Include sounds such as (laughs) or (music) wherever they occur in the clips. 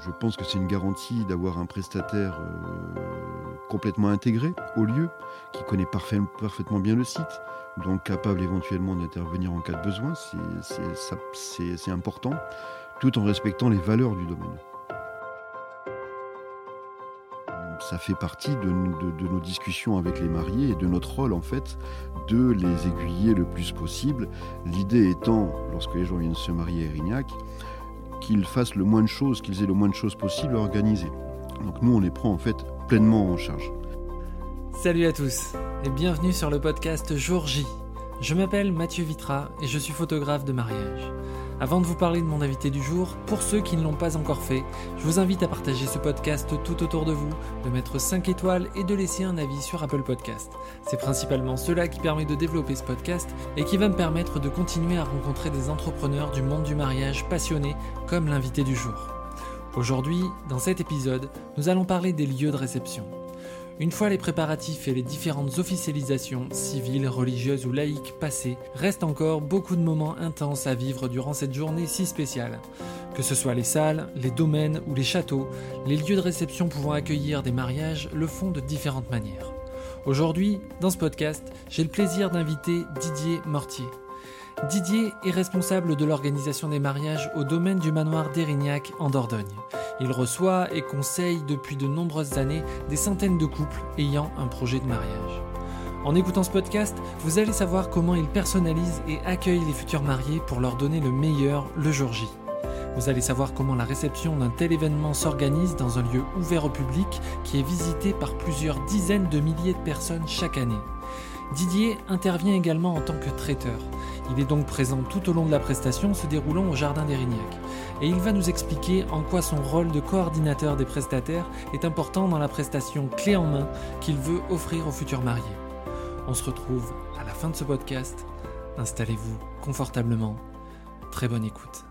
Je pense que c'est une garantie d'avoir un prestataire complètement intégré au lieu, qui connaît parfaitement bien le site, donc capable éventuellement d'intervenir en cas de besoin. C'est important, tout en respectant les valeurs du domaine. ça fait partie de, nos discussions avec les mariés et de notre rôle en fait de les aiguiller le plus possible. L'idée étant, lorsque les gens viennent se marier à Erignac, qu'ils fassent le moins de choses, qu'ils aient le moins de choses possible à organiser. Donc nous, on les prend en fait pleinement en charge. Salut à tous et bienvenue sur le podcast Jour J. Je m'appelle Mathieu Vitra et je suis photographe de mariage. Avant de vous parler de mon invité du jour, pour ceux qui ne l'ont pas encore fait, je vous invite à partager ce podcast tout autour de vous, de mettre 5 étoiles et de laisser un avis sur Apple Podcast. C'est principalement cela qui permet de développer ce podcast et qui va me permettre de continuer à rencontrer des entrepreneurs du monde du mariage passionnés comme l'invité du jour. Aujourd'hui, dans cet épisode, nous allons parler des lieux de réception. Une fois les préparatifs et les différentes officialisations, civiles, religieuses ou laïques passées, reste encore beaucoup de moments intenses à vivre durant cette journée si spéciale. Que ce soit les salles, les domaines ou les châteaux, les lieux de réception pouvant accueillir des mariages le font de différentes manières. Aujourd'hui, dans ce podcast, j'ai le plaisir d'inviter Didier Mortier. Didier est responsable de l'organisation des mariages au domaine du manoir d'Érignac en Dordogne. Il reçoit et conseille depuis de nombreuses années des centaines de couples ayant un projet de mariage. En écoutant ce podcast, vous allez savoir comment il personnalise et accueille les futurs mariés pour leur donner le meilleur le jour J. Vous allez savoir comment la réception d'un tel événement s'organise dans un lieu ouvert au public qui est visité par plusieurs dizaines de milliers de personnes chaque année. Didier intervient également en tant que traiteur. Il est donc présent tout au long de la prestation se déroulant au Jardin d'Érignac. Et il va nous expliquer en quoi son rôle de coordinateur des prestataires est important dans la prestation clé en main qu'il veut offrir aux futurs mariés. On se retrouve à la fin de ce podcast. Installez-vous confortablement. Très bonne écoute.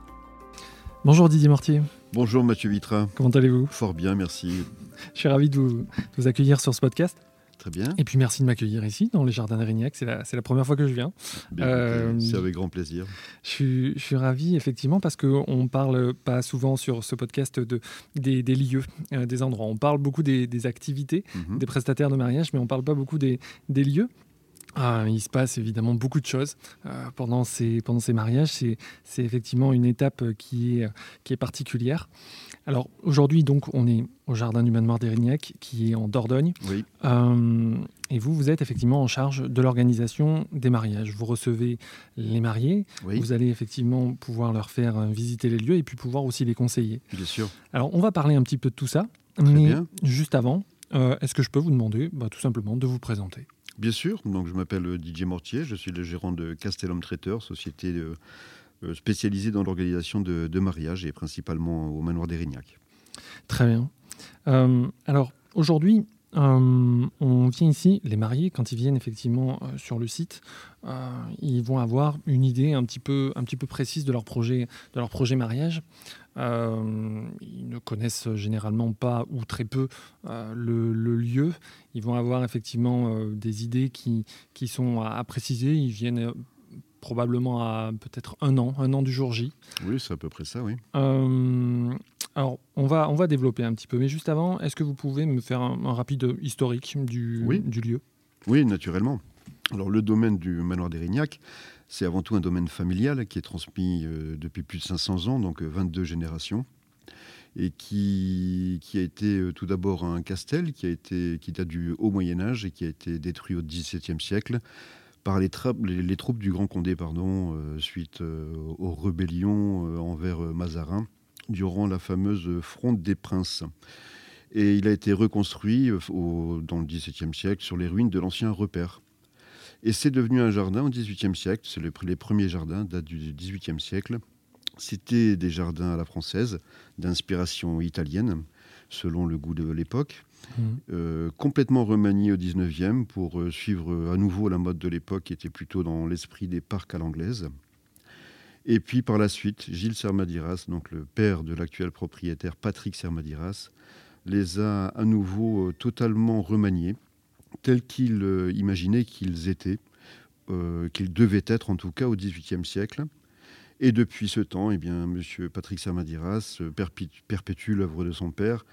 Bonjour Didier Mortier. Bonjour Mathieu Vitra. Comment allez-vous? Fort bien, merci. Je suis ravi de vous accueillir sur ce podcast. Très bien. Et puis merci de m'accueillir ici, dans les jardins d'Arignac. C'est la, la, première fois que je viens. Euh, c'est avec grand plaisir. Je suis, je suis ravi, effectivement, parce qu'on ne parle pas souvent sur ce podcast de, des, des lieux, euh, des endroits. On parle beaucoup des, des activités, mhm. des prestataires de mariage, mais on ne parle pas beaucoup des, des lieux. Ah, il se passe évidemment beaucoup de choses euh, pendant, ces, pendant ces mariages. C'est effectivement une étape qui est, qui est particulière. Alors aujourd'hui, donc, on est au jardin du manoir d'Érignac, qui est en Dordogne. Oui. Euh, et vous, vous êtes effectivement en charge de l'organisation des mariages. Vous recevez les mariés. Vous allez effectivement pouvoir leur faire visiter les lieux et puis pouvoir aussi les conseiller. Bien sûr. Alors, on va parler un petit peu de tout ça. Très mais bien. juste avant, euh, est-ce que je peux vous demander bah, tout simplement de vous présenter? Bien sûr. Donc, je m'appelle Didier Mortier. Je suis le gérant de Castellum Traiteur, société de euh, spécialisé dans l'organisation de, mariages et principalement au manoir d'Érignac. Très bien. Euh, alors aujourd'hui, euh, on vient ici, les mariés, quand ils viennent effectivement sur le site, ils vont avoir une idée un petit peu, un petit peu précise de leur projet, de leur projet mariage. ils ne connaissent généralement pas ou très peu le, lieu. Ils vont avoir effectivement des idées qui, qui sont à, à préciser. Ils viennent probablement à peut-être un an, un an du jour J. Oui, c'est à peu près ça, oui. Euh, alors, on va, on va développer un petit peu, mais juste avant, est-ce que vous pouvez me faire un, rapide historique du, du lieu? Oui, naturellement. Alors, le domaine du manoir d'Érignac, c'est avant tout un domaine familial qui est transmis euh, depuis plus de 500 ans, donc 22 euh, générations et qui, qui, a été tout d'abord un castel qui, a été, qui date du Haut Moyen Âge et qui a été détruit au XVIIe siècle par les, troupes du Grand Condé euh, suite euh, aux rébellions euh, envers Mazarin durant la fameuse fronde des princes. Et il a été reconstruit dans le XVIIe siècle sur les ruines de l'ancien repère. Et c'est devenu un jardin au XVIIIe siècle. C'est les premiers jardins datent du XVIIIe siècle. C'était des jardins à la française, d'inspiration italienne, selon le goût de l'époque. Euh, complètement remanié au 19e pour euh, suivre à nouveau la mode de l'époque qui était plutôt dans l'esprit des parcs à l'anglaise. Et puis par la suite, Gilles Sermadiras, donc le père de l'actuel propriétaire Patrick Sermadiras, les a à nouveau euh, totalement remaniés, tels qu'il imaginait qu'ils étaient, qu'ils devaient être en tout cas au XVIIIe siècle. Et depuis ce temps, eh bien, M. Patrick Samadiras perpétue l'œuvre de son père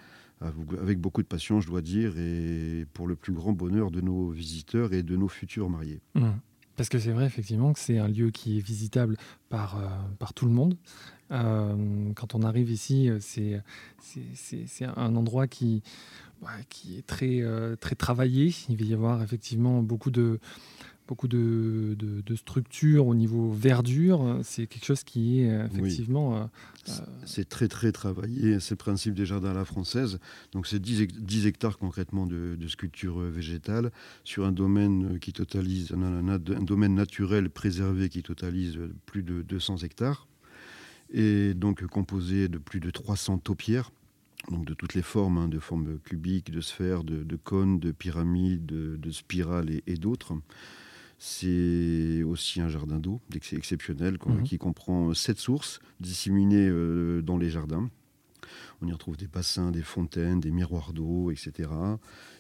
avec beaucoup de passion, je dois dire, et pour le plus grand bonheur de nos visiteurs et de nos futurs mariés. Mmh. Parce que c'est vrai, effectivement, que c'est un lieu qui est visitable par, euh, par tout le monde. Euh, quand on arrive ici, euh, c'est, c'est, un endroit qui, bah, qui est très, très travaillé. Il va y avoir effectivement beaucoup de, beaucoup de, de, structures au niveau verdure. C'est quelque chose qui est euh, effectivement. Euh, euh, c'est très très travaillé, c'est le principe des jardins à la française. Donc c'est 10, hectares concrètement de, de, sculpture végétale sur un domaine qui totalise, un, un, domaine naturel préservé qui totalise plus de 200 hectares et donc composé de plus de 300 taupières donc de toutes les formes, hein, de formes cubiques, de sphères, de, cônes, de pyramides, de, spirales et d'autres. C'est aussi un jardin d'eau exceptionnel mhm. qui comprend sept sources disséminées euh, dans les jardins. On y retrouve des bassins, des fontaines, des miroirs d'eau, etc.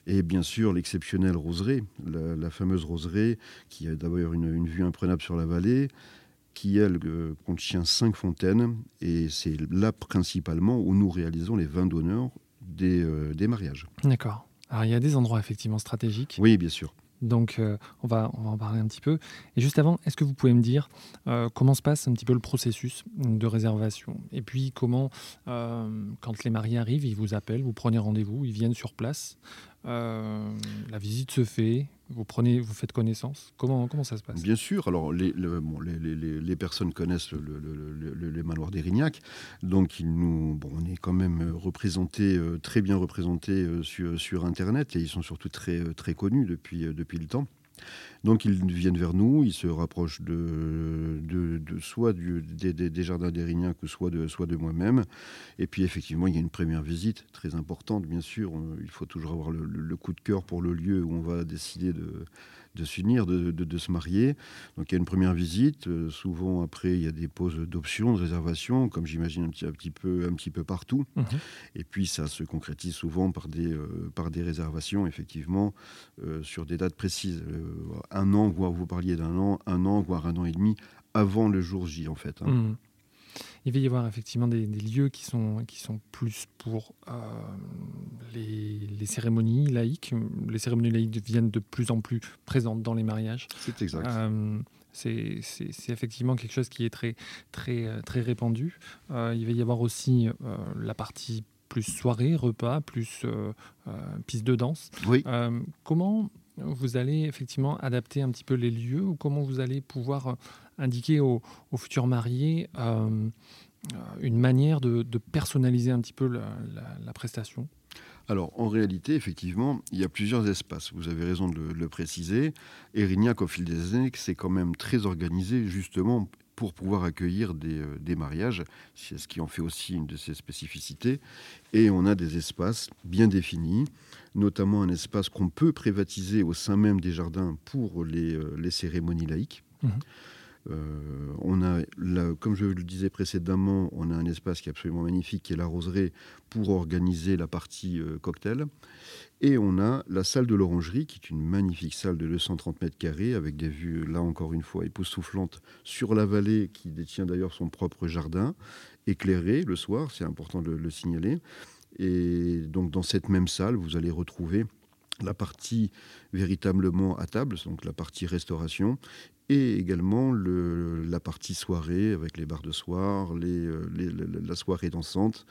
Et bien sûr, l'exceptionnelle roseraie, la, fameuse roseraie, qui a d'ailleurs une, vue imprenable sur la vallée, qui, elle, euh, contient cinq fontaines. Et c'est là, principalement, où nous réalisons les vins d'honneur des, euh, des mariages. D'accord. Alors, il y a des endroits effectivement stratégiques. Oui, bien sûr. Donc, euh, on, va, en parler un petit peu. Et juste avant, est-ce que vous pouvez me dire euh, comment se passe un petit peu le processus de réservation? Et puis, comment, euh, quand les mariés arrivent, ils vous appellent, vous prenez rendez-vous, ils viennent sur place, la visite se fait, vous, prenez, vous faites connaissance comment, comment ça se passe? Bien sûr. Alors, les, les, les, personnes connaissent le, les manoirs d'Erignac. Donc, ils nous, bon, on est quand même représenté, euh, très bien représenté euh, sur, sur, Internet. Et ils sont surtout très, très connus depuis, euh, depuis le temps. Donc ils viennent vers nous, ils se rapprochent de, de, soit des, jardins soit de, soit de moi-même. Et puis effectivement, il y a une première visite très importante, bien sûr. Il faut toujours avoir le coup de cœur pour le lieu où on va décider de, de s'unir, de, de, se marier. Donc il y a une première visite. Euh, souvent après, il y a des poses d'options, de réservation, comme j'imagine un petit, un, petit peu, un petit peu partout. Mhm. Et puis ça se concrétise souvent par des, euh, par des réservations, effectivement, euh, sur des dates précises. un an, voire vous parliez d'un an, un an, voire un an et demi avant le jour J, en fait. Hein. Mhm il va y avoir effectivement des, lieux qui sont, qui sont plus pour euh, les, cérémonies laïques. Les cérémonies laïques deviennent de plus en plus présentes dans les mariages. C'est exact. Euh, c'est effectivement quelque chose qui est très, très, euh, très répandu. il va y avoir aussi la partie plus soirée, repas, plus piste de danse. Oui. comment vous allez effectivement adapter un petit peu les lieux ou comment vous allez pouvoir indiquer aux, futurs mariés euh, euh, une manière de, personnaliser un petit peu la, prestation alors, en réalité, effectivement, il y a plusieurs espaces. Vous avez raison de le, préciser. Erignac, au fil des années, c'est quand même très organisé, justement, pour pouvoir accueillir des, euh, des mariages. C'est ce qui en fait aussi une de ses spécificités. Et on a des espaces bien définis, notamment un espace qu'on peut privatiser au sein même des jardins pour les, les cérémonies laïques. Mmh. Euh, on a, comme je le disais précédemment, on a un espace qui est absolument magnifique, qui est la roseraie, pour organiser la partie euh, cocktail. Et on a la salle de l'orangerie, qui est une magnifique salle de 230 mètres carrés, avec des vues, là encore une fois, époustouflantes sur la vallée, qui détient d'ailleurs son propre jardin, éclairé le soir, c'est important de le signaler. Et donc dans cette même salle, vous allez retrouver la partie véritablement à table, donc la partie restauration, et également la partie soirée avec les bars de soir, euh, la soirée dansante.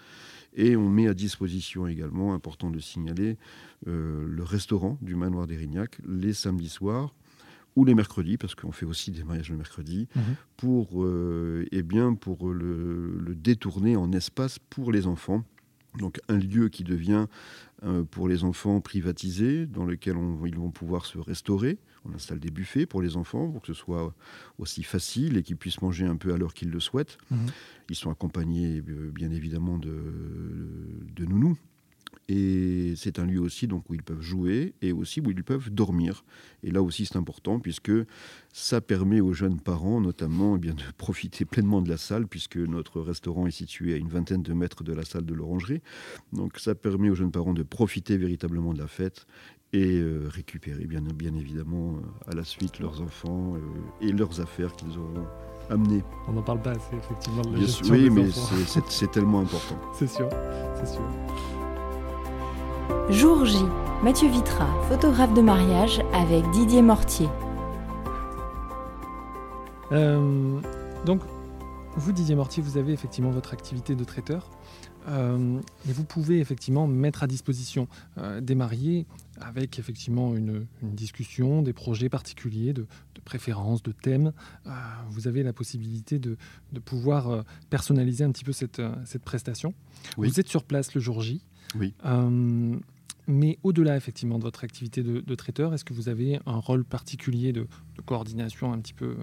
Et on met à disposition également, important de signaler, euh, le restaurant du manoir d'Erignac les samedis soirs ou les mercredis, parce qu'on fait aussi des mariages le mercredi, mhm. pour, euh, eh bien, pour le, détourner en espace pour les enfants. Donc un lieu qui devient pour les enfants privatisé, dans lequel ils vont pouvoir se restaurer, on installe des buffets pour les enfants pour que ce soit aussi facile et qu'ils puissent manger un peu à l'heure qu'ils le souhaitent. Mhm. Ils sont accompagnés euh, bien évidemment de, de nounous. Et c'est un lieu aussi donc, où ils peuvent jouer et aussi où ils peuvent dormir. Et là aussi, c'est important puisque ça permet aux jeunes parents, notamment, eh bien, de (laughs) profiter pleinement de la salle, puisque notre restaurant est situé à une vingtaine de mètres de la salle de l'orangerie. Donc, ça permet aux jeunes parents de profiter véritablement de la fête et euh, récupérer bien, bien évidemment euh, à la suite leurs enfants euh, et leurs affaires qu'ils auront amener. On n'en parle pas assez, effectivement, de la gestion oui, des mais c'est tellement important. (laughs) C'est sûr, c'est sûr. Jour J, Mathieu Vitra, photographe de mariage avec Didier Mortier. Euh, donc, vous, Didier Mortier, vous avez effectivement votre activité de traiteur. euh, et vous pouvez effectivement mettre à disposition euh, des mariés avec effectivement une, une discussion, des projets particuliers, de, de préférences, de thèmes. Euh, vous avez la possibilité de, de pouvoir euh, personnaliser un petit peu cette, euh, cette prestation. Oui. Vous êtes sur place le jour J. Oui. Euh, mais au-delà effectivement de votre activité de, de traiteur, est-ce que vous avez un rôle particulier de, de coordination un petit peu euh,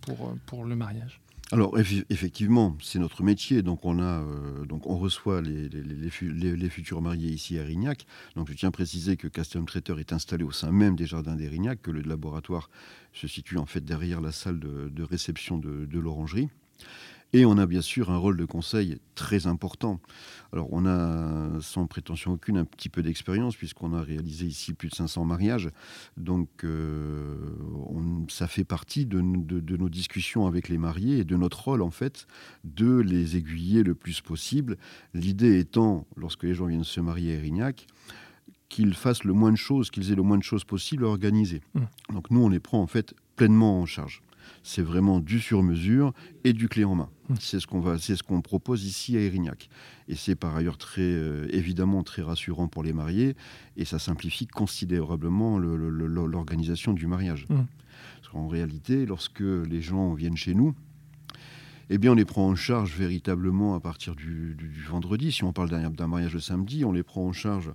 pour, euh, pour le mariage? Alors eff- effectivement, c'est notre métier, donc on a, euh, donc on reçoit les, les- les fu- les- les futurs mariés ici à Rignac. Donc je tiens à préciser que Castellum Traiteur est installé au sein même des jardins d'Erignac, que le laboratoire se situe en fait derrière la salle de, de réception de, de l'orangerie. Et on a bien sûr un rôle de conseil très important. Alors on a, sans prétention aucune, un petit peu d'expérience puisqu'on a réalisé ici plus de 500 mariages. Donc euh, on- ça fait partie de, de- de nos discussions avec les mariés et de notre rôle en fait de les aiguiller le plus possible. L'idée étant, lorsque les gens viennent se marier à Erignac, qu'ils fassent le moins de choses, qu'ils aient le moins de choses possible à organiser. Mmh. Donc nous, on les prend en fait pleinement en charge. C'est vraiment du sur-mesure et du clé en main. Mmh. C'est ce qu'on va, c'est ce qu'on propose ici à Erignac. Et c'est par ailleurs très, euh, évidemment très rassurant pour les mariés et ça simplifie considérablement le- le- le- l'organisation du mariage. Mmh. Parce qu'en réalité, lorsque les gens viennent chez nous, eh bien, on les prend en charge véritablement à partir du, vendredi. Si on parle d'un mariage le samedi, on les prend en charge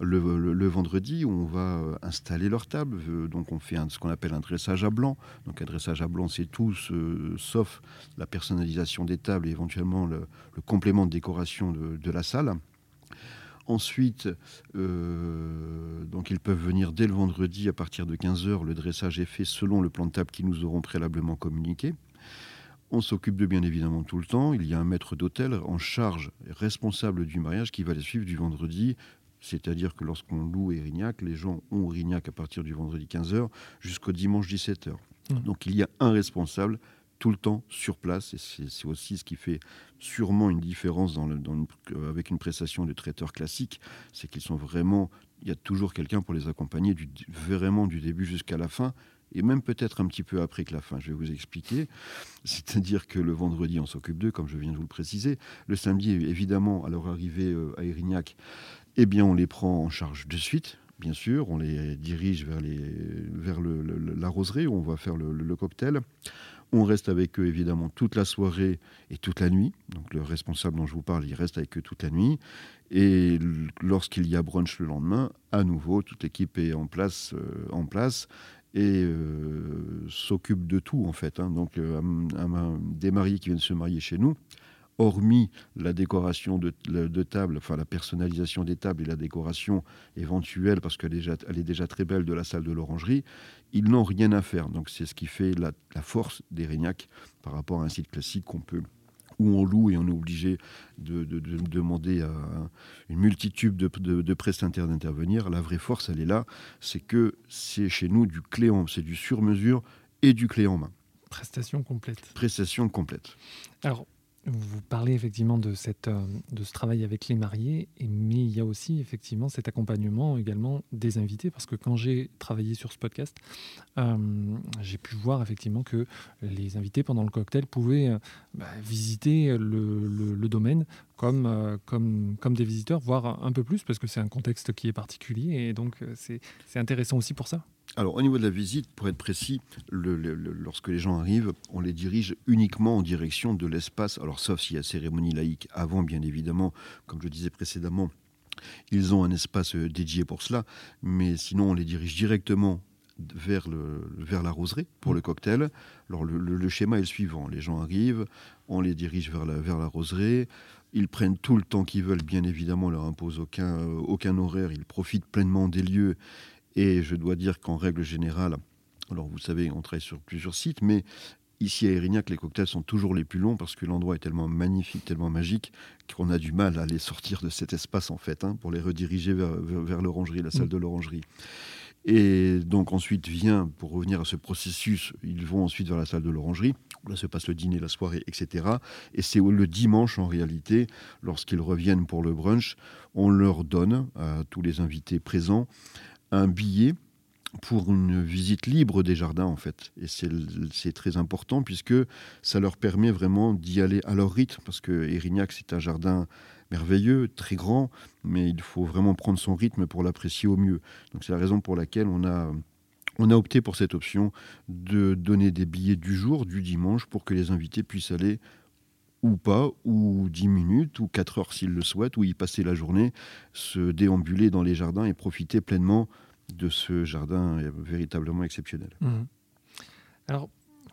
le, vendredi où on va euh, installer leur table. Euh, Donc, on fait ce qu'on appelle un dressage à blanc. Donc, un dressage à blanc, c'est tout, sauf la personnalisation des tables et éventuellement le, complément de décoration de, de la salle. Ensuite, euh, donc ils peuvent venir dès le vendredi à partir de 15h. Le dressage est fait selon le plan de table qu'ils nous auront préalablement communiqué. On s'occupe de bien évidemment tout le temps. Il y a un maître d'hôtel en charge, responsable du mariage, qui va les suivre du vendredi. C'est-à-dire que lorsqu'on loue Erignac, les gens ont Erignac à partir du vendredi 15h jusqu'au dimanche 17h. Mmh. Donc il y a un responsable tout le temps sur place. Et c'est aussi ce qui fait sûrement une différence dans le- dans une- avec une prestation de traiteur classique. C'est qu'ils sont vraiment. Il y a toujours quelqu'un pour les accompagner du, vraiment du début jusqu'à la fin. Et même peut-être un petit peu après que la fin, je vais vous expliquer. C'est-à-dire que le vendredi, on s'occupe d'eux, comme je viens de vous le préciser. Le samedi, évidemment, à leur arrivée euh, à Erignac, eh bien, on les prend en charge de suite, bien sûr. On les dirige vers, les, vers la roseraie où on va faire le, cocktail. On reste avec eux, évidemment, toute la soirée et toute la nuit. Donc, le responsable dont je vous parle, il reste avec eux toute la nuit. Et lorsqu'il y a brunch le lendemain, à nouveau, toute l'équipe est en place, euh, en place et euh, s'occupe de tout, en fait. hein. Donc, euh, un- un- des mariés qui viennent se marier chez nous, hormis la décoration de, table, enfin la personnalisation des tables et la décoration éventuelle, parce qu'elle est, est déjà très belle, de la salle de l'orangerie, ils n'ont rien à faire. Donc c'est ce qui fait la, la force des Régnac par rapport à un site classique qu'on peut où on loue et on est obligé de, de- de demander à une multitude de, de, de prestataires d'intervenir. La vraie force, elle est là, c'est que c'est chez nous du clé en, c'est du sur-mesure et du clé en main. Prestation complète. Prestation complète. Alors, vous parlez effectivement de, cette, euh, de ce travail avec les mariés, mais il y a aussi effectivement cet accompagnement également des invités, parce que quand j'ai travaillé sur ce podcast, euh, j'ai pu voir effectivement que les invités pendant le cocktail pouvaient euh, bah, visiter le- le domaine comme, euh, comme, comme des visiteurs, voire un peu plus, parce que c'est un contexte qui est particulier, et donc euh, c'est intéressant aussi pour ça. Alors, au niveau de la visite, pour être précis, le- le- le- lorsque les gens arrivent, on les dirige uniquement en direction de l'espace. Alors, sauf s'il y a cérémonie laïque avant, bien évidemment, comme je disais précédemment, ils ont un espace euh, dédié pour cela. Mais sinon, on les dirige directement vers, le, vers la roseraie pour le cocktail. Alors, le, le- le schéma est le suivant les gens arrivent, on les dirige vers la, vers la roseraie. Ils prennent tout le temps qu'ils veulent, bien évidemment, on leur impose aucun, euh, aucun horaire. Ils profitent pleinement des lieux. Et je dois dire qu'en règle générale, alors vous savez, on travaille sur plusieurs sites, mais ici à Erignac, les cocktails sont toujours les plus longs parce que l'endroit est tellement magnifique, tellement magique, qu'on a du mal à les sortir de cet espace, en fait, hein, pour les rediriger vers, vers, vers l'orangerie, la salle Mm. de l'orangerie. Et donc ensuite vient, pour revenir à ce processus, ils vont ensuite vers la salle de l'orangerie. Là se passe le dîner, la soirée, etc. Et c'est le dimanche, en réalité, lorsqu'ils reviennent pour le brunch, on leur donne, à tous les invités présents, un billet pour une visite libre des jardins, en fait. Et c'est très important puisque ça leur permet vraiment d'y aller à leur rythme, parce que Erignac, c'est un jardin merveilleux, très grand, mais il faut vraiment prendre son rythme pour l'apprécier au mieux. Donc c'est la raison pour laquelle on a, on a opté pour cette option de donner des billets du jour, du dimanche, pour que les invités puissent aller ou pas, ou 10 minutes, ou 4 heures s'ils le souhaitent, ou y passer la journée, se déambuler dans les jardins et profiter pleinement de ce jardin véritablement exceptionnel. Mmh. Alors,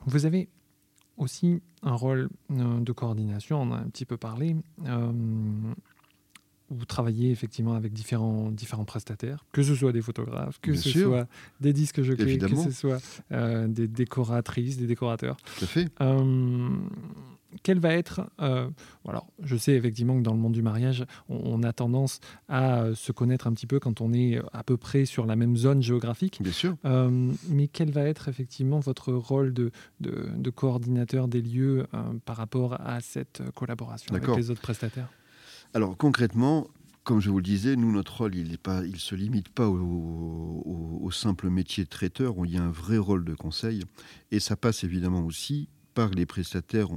vous avez aussi un rôle euh, de coordination, on a un petit peu parlé. Euh, vous travaillez effectivement avec différents, différents prestataires, que ce soit des photographes, que ce soit des disques jockeys, que ce soit euh, des décoratrices, des décorateurs. Tout à fait quel va être. Euh, alors, je sais effectivement que dans le monde du mariage, on, a tendance à euh, se connaître un petit peu quand on est à peu près sur la même zone géographique. Bien sûr. Euh, mais quel va être effectivement votre rôle de, de, coordinateur des lieux par rapport à cette collaboration avec les autres prestataires? Alors, concrètement, comme je vous le disais, nous, notre rôle, il ne se limite pas au, au, simple métier de traiteur, où il y a un vrai rôle de conseil. Et ça passe évidemment aussi par les prestataires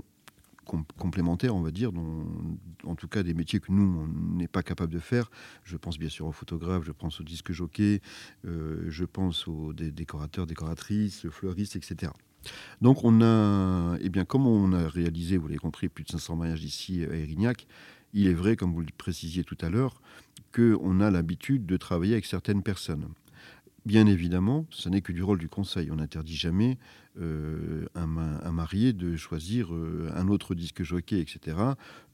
complémentaires, on va dire, dont, en tout cas des métiers que nous, on n'est pas capable de faire. Je pense bien sûr aux photographes, je pense aux disques jockeys, euh, je pense aux décorateurs, décoratrices, fleuristes, etc. Donc on a, eh bien, comme on a réalisé, vous l'avez compris, plus de 500 mariages ici à Erignac, il est vrai, comme vous le précisiez tout à l'heure, qu'on a l'habitude de travailler avec certaines personnes. Bien évidemment, ce n'est que du rôle du conseil. On n'interdit jamais euh, un, marié de choisir euh, un autre disque jockey, etc.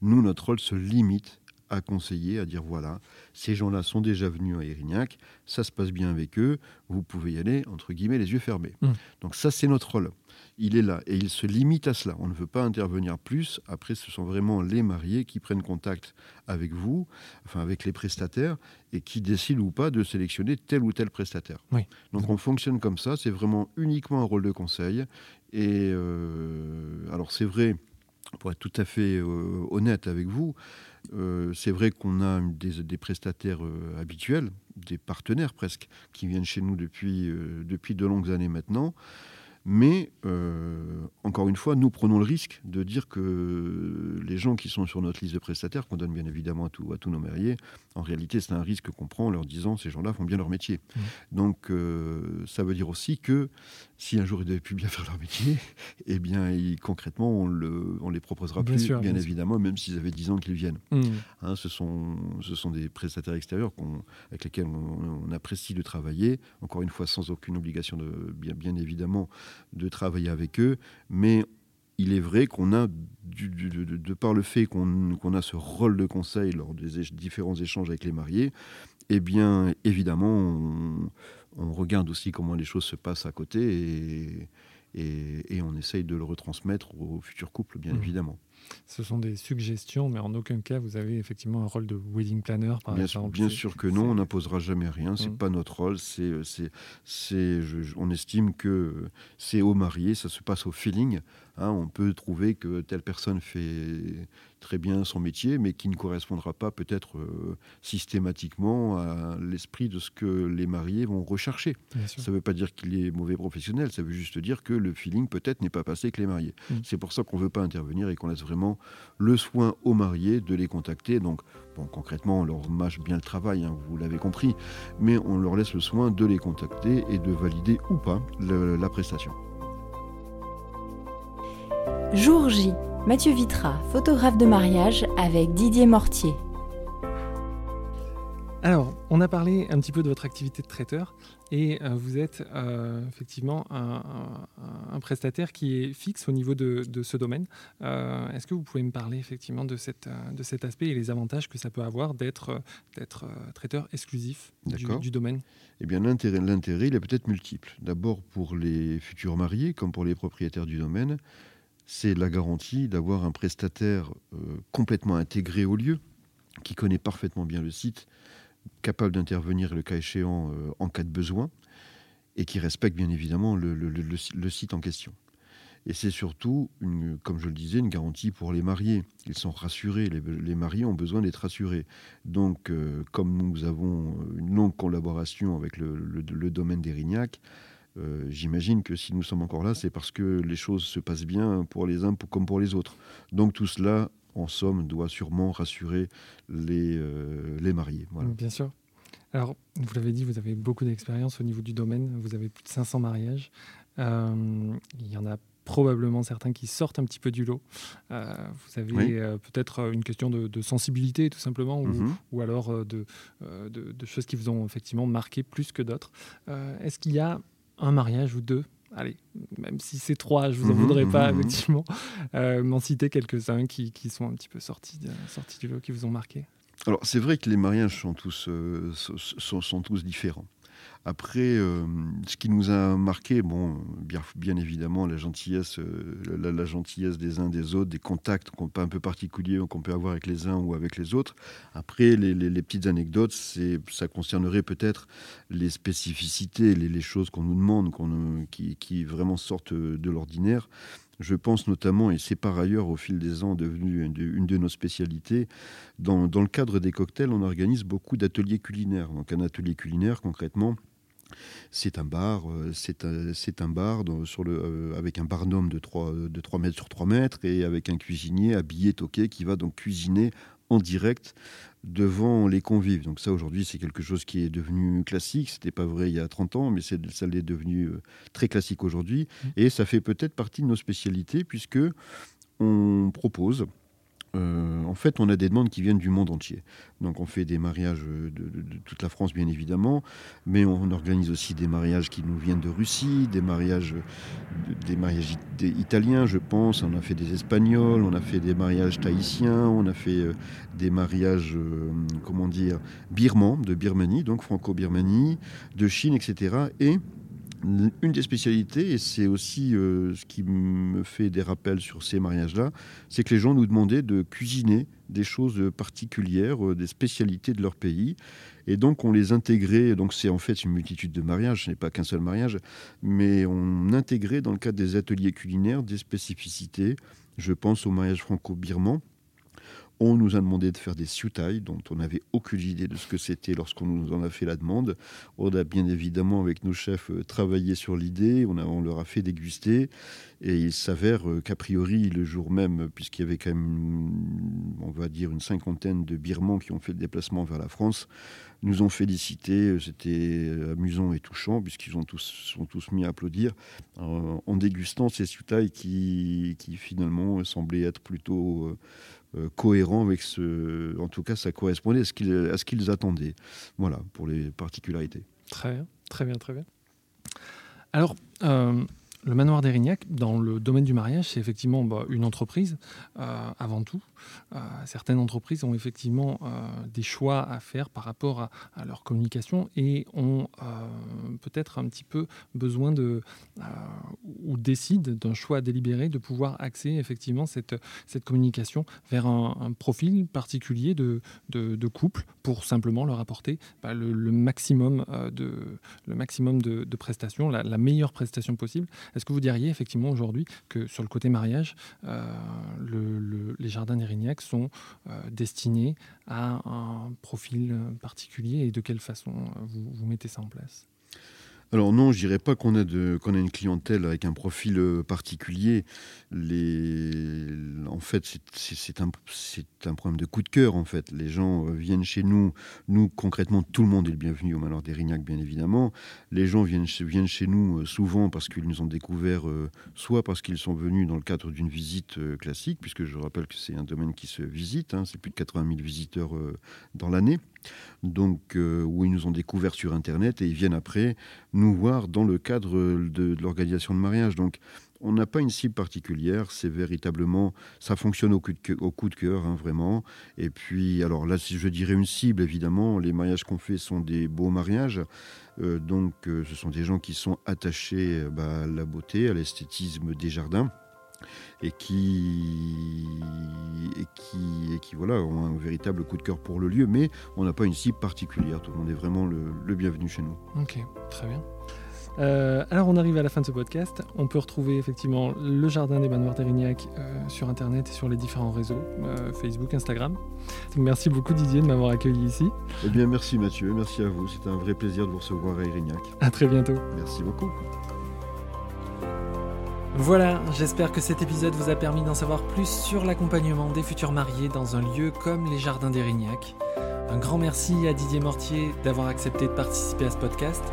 Nous, notre rôle se limite à conseiller, à dire voilà, ces gens-là sont déjà venus à Erignac, ça se passe bien avec eux, vous pouvez y aller, entre guillemets, les yeux fermés. Mmh. Donc ça, c'est notre rôle il est là et il se limite à cela. On ne veut pas intervenir plus. Après, ce sont vraiment les mariés qui prennent contact avec vous, enfin avec les prestataires, et qui décident ou pas de sélectionner tel ou tel prestataire. Donc on fonctionne comme ça. C'est vraiment uniquement un rôle de conseil. Et euh, alors c'est vrai, pour être tout à fait euh, honnête avec vous, euh, c'est vrai qu'on a des, prestataires habituels, des partenaires presque, qui viennent chez nous depuis, depuis de longues années maintenant. Mais, euh, encore une fois, nous prenons le risque de dire que les gens qui sont sur notre liste de prestataires, qu'on donne bien évidemment à, à tous nos mariés, en réalité, c'est un risque qu'on prend en leur disant ces gens-là font bien leur métier. Mmh. Donc, euh, ça veut dire aussi que si un jour ils devaient plus bien (laughs) faire leur métier, eh bien, concrètement, on, le, on les proposera plus, bien, évidemment, même s'ils avaient 10 ans qu'ils viennent. Mmh. Hein, ce, sont, ce sont des prestataires extérieurs avec lesquels on, apprécie de travailler, encore une fois, sans aucune obligation, de, bien, bien évidemment, de travailler avec eux, mais il est vrai qu'on a, de, par le fait qu'on a ce rôle de conseil lors des différents échanges avec les mariés, eh bien, évidemment, on, regarde aussi comment les choses se passent à côté et, et, on essaye de le retransmettre au futur couple, bien mmh. évidemment. Ce sont des suggestions, mais en aucun cas vous avez effectivement un rôle de wedding planner, par bien exemple. bien sûr que non, on n'imposera jamais rien. C'est n'est mmh. pas notre rôle. C'est, c'est, on estime que c'est au marié, ça se passe au feeling. Hein. on peut trouver que telle personne fait très bien son métier, mais qui ne correspondra pas peut-être euh, systématiquement à l'esprit de ce que les mariés vont rechercher. Ça ne veut pas dire qu'il est mauvais professionnel, ça veut juste dire que le feeling peut-être n'est pas passé avec les mariés. Mmh. C'est pour ça qu'on ne veut pas intervenir et qu'on laisse vraiment le soin aux mariés de les contacter. Donc, bon, concrètement, on leur mâche bien le travail, hein, vous l'avez compris, mais on leur laisse le soin de les contacter et de valider ou pas la prestation. Jour J, Mathieu Vitra, photographe de mariage avec Didier Mortier. Alors, on a parlé un petit peu de votre activité de traiteur et euh, vous êtes euh, effectivement un, prestataire qui est fixe au niveau de, ce domaine. Euh, est-ce que vous pouvez me parler effectivement de, cette, de cet aspect et les avantages que ça peut avoir d'être traiteur exclusif du, du, domaine? Eh bien, l'intérêt, l'intérêt, il est peut-être multiple. D'abord pour les futurs mariés comme pour les propriétaires du domaine c'est la garantie d'avoir un prestataire euh, complètement intégré au lieu, qui connaît parfaitement bien le site, capable d'intervenir le cas échéant en cas de besoin et qui respecte bien évidemment le site en question. Et c'est surtout, comme je le disais, une garantie pour les mariés. Ils sont rassurés, les, mariés ont besoin d'être rassurés. Donc, euh, comme nous avons une longue collaboration avec le, domaine d'Erignac, euh, j'imagine que si nous sommes encore là, c'est parce que les choses se passent bien pour les uns comme pour les autres. Donc tout cela, en somme, doit sûrement rassurer les, euh, les mariés. Bien sûr. Alors, vous l'avez dit, vous avez beaucoup d'expérience au niveau du domaine. Vous avez plus de 500 mariages. il y en a probablement certains qui sortent un petit peu du lot. Euh, vous avez euh, peut-être euh, une question de, sensibilité tout simplement, ou, mhm. alors de, de, choses qui vous ont effectivement marqué plus que d'autres. Est-ce qu'il y a un mariage ou deux Allez, même si c'est trois, je vous en mhm, voudrais pas, mhm, effectivement, m'en citer quelques-uns qui, qui, sont un petit peu sortis, sortis du lot, qui vous ont marqué. Alors c'est vrai que les mariages sont tous, sont, sont tous différents. Après, euh, ce qui nous a marqué, bon, bien, évidemment, la gentillesse, euh, la, gentillesse des uns des autres, des contacts qu'on un peu particuliers qu'on peut avoir avec les uns ou avec les autres. Après, les, petites anecdotes, ça concernerait peut-être les spécificités, les, choses qu'on nous demande, qui, qui, vraiment sortent de l'ordinaire. Je pense notamment, et c'est par ailleurs au fil des ans devenu une de, nos spécialités, dans, le cadre des cocktails, on organise beaucoup d'ateliers culinaires. Donc un atelier culinaire, concrètement, c'est un bar, euh, c'est un, bar euh, avec un barnum de 3, de 3 mètres sur 3 mètres et avec un cuisinier habillé, toqué, qui va donc cuisiner en direct devant les convives. Donc ça aujourd'hui c'est quelque chose qui est devenu classique. C'était pas vrai il y a 30 ans, mais ça l'est devenu euh, très classique aujourd'hui. Mmh. Et ça fait peut-être partie de nos spécialités puisque on propose euh, en fait, on a des demandes qui viennent du monde entier. Donc, on fait des mariages de, toute la France, bien évidemment, mais on organise aussi des mariages qui nous viennent de Russie, des mariages, des mariages italiens, je pense. On a fait des espagnols, on a fait des mariages tahitiens, on a fait euh, des mariages, euh, comment dire, birmans, de Birmanie, donc franco-Birmanie, de Chine, etc. Et une des spécialités, et c'est aussi euh, ce qui me fait des rappels sur ces mariages-là, c'est que les gens nous demandaient de cuisiner des choses particulières, euh, des spécialités de leur pays. Et donc on les intégrait, donc c'est en fait une multitude de mariages, ce n'est pas qu'un seul mariage, mais on intégrait dans le cadre des ateliers culinaires des spécificités. Je pense au mariage franco-birman, on nous a demandé de faire des siutai, dont on n'avait aucune idée de ce que c'était lorsqu'on nous en a fait la demande. On a bien évidemment, avec nos chefs, euh, travaillé sur l'idée, on, leur a fait déguster, et il s'avère euh, qu'a priori, le jour même, puisqu'il y avait quand même, on va dire, une cinquantaine de Birmans qui ont fait le déplacement vers la France, nous ont félicité. C'était amusant et touchant, puisqu'ils ont tous, sont tous mis à applaudir en dégustant ces siutai qui, finalement semblaient être plutôt euh, euh, cohérent avec ce. En tout cas, ça correspondait à ce qu'ils, qu'ils attendaient. Voilà, pour les particularités. Très bien, très bien, très bien. Alors, euh, le manoir d'Erignac, dans le domaine du mariage, c'est effectivement bah, une entreprise euh, avant tout. Euh, certaines entreprises ont effectivement euh, des choix à faire par rapport à, leur communication et ont peut-être un petit peu besoin de ou décident d'un choix délibéré de pouvoir axer effectivement cette, communication vers un, profil particulier de, couple pour simplement leur apporter bah, le, maximum de prestations, la meilleure prestation possible. Est-ce que vous diriez effectivement aujourd'hui que sur le côté mariage, euh, les jardins d'Érignac sont euh, destinés à un profil particulier et de quelle façon vous mettez ça en place? Alors non, je dirais pas qu'on a, une clientèle avec un profil euh, particulier. En fait, c'est, un, problème de coup de cœur, en fait. Les gens euh, viennent chez nous. Nous, concrètement, tout le monde est le bienvenu au Manoir d'Erignac, bien évidemment. Les gens viennent, viennent chez nous euh, souvent parce qu'ils nous ont découvert, soit parce qu'ils sont venus dans le cadre d'une visite classique, puisque je rappelle que c'est un domaine qui se visite. Hein. c'est plus de 80 000 visiteurs dans l'année donc euh, où ils nous ont découvert sur Internet et ils viennent après nous voir dans le cadre de, l'organisation de mariage. Donc on n'a pas une cible particulière, c'est véritablement, ça fonctionne au coup de, cœur, hein, vraiment. Et puis, alors là, je dirais une cible, évidemment, les mariages qu'on fait sont des beaux mariages. Euh, donc, euh, ce sont des gens qui sont attachés bah, à la beauté, à l'esthétisme des jardins et qui, et qui, et qui voilà, ont un véritable coup de cœur pour le lieu, mais on n'a pas une cible particulière. Tout le monde est vraiment le, le bienvenu chez nous. Ok, très bien. Euh, alors on arrive à la fin de ce podcast. On peut retrouver effectivement le jardin des manoirs d'Erignac euh, sur internet et sur les différents réseaux, euh, Facebook, Instagram. Donc, merci beaucoup Didier de m'avoir accueilli ici. Eh bien merci Mathieu, merci à vous. C'était un vrai plaisir de vous recevoir à Erignac. À très bientôt. Merci beaucoup. Voilà, j'espère que cet épisode vous a permis d'en savoir plus sur l'accompagnement des futurs mariés dans un lieu comme les jardins d'Erignac. Un grand merci à Didier Mortier d'avoir accepté de participer à ce podcast.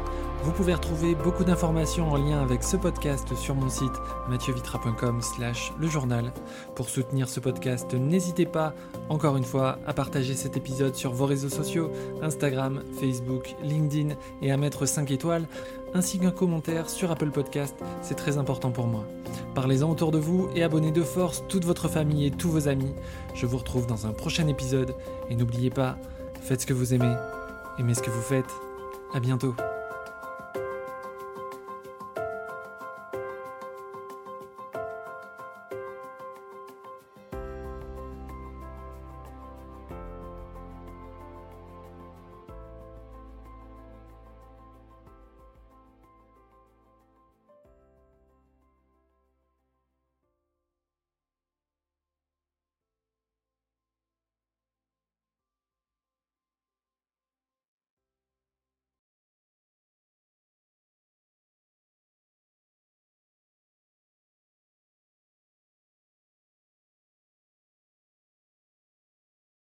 Vous pouvez retrouver beaucoup d'informations en lien avec ce podcast sur mon site mathieuVitra.com slash le journal. Pour soutenir ce podcast, n'hésitez pas, encore une fois, à partager cet épisode sur vos réseaux sociaux, Instagram, Facebook, LinkedIn et à mettre 5 étoiles, ainsi qu'un commentaire sur Apple Podcast, c'est très important pour moi. Parlez-en autour de vous et abonnez de force toute votre famille et tous vos amis. Je vous retrouve dans un prochain épisode et n'oubliez pas, faites ce que vous aimez, aimez ce que vous faites. À bientôt.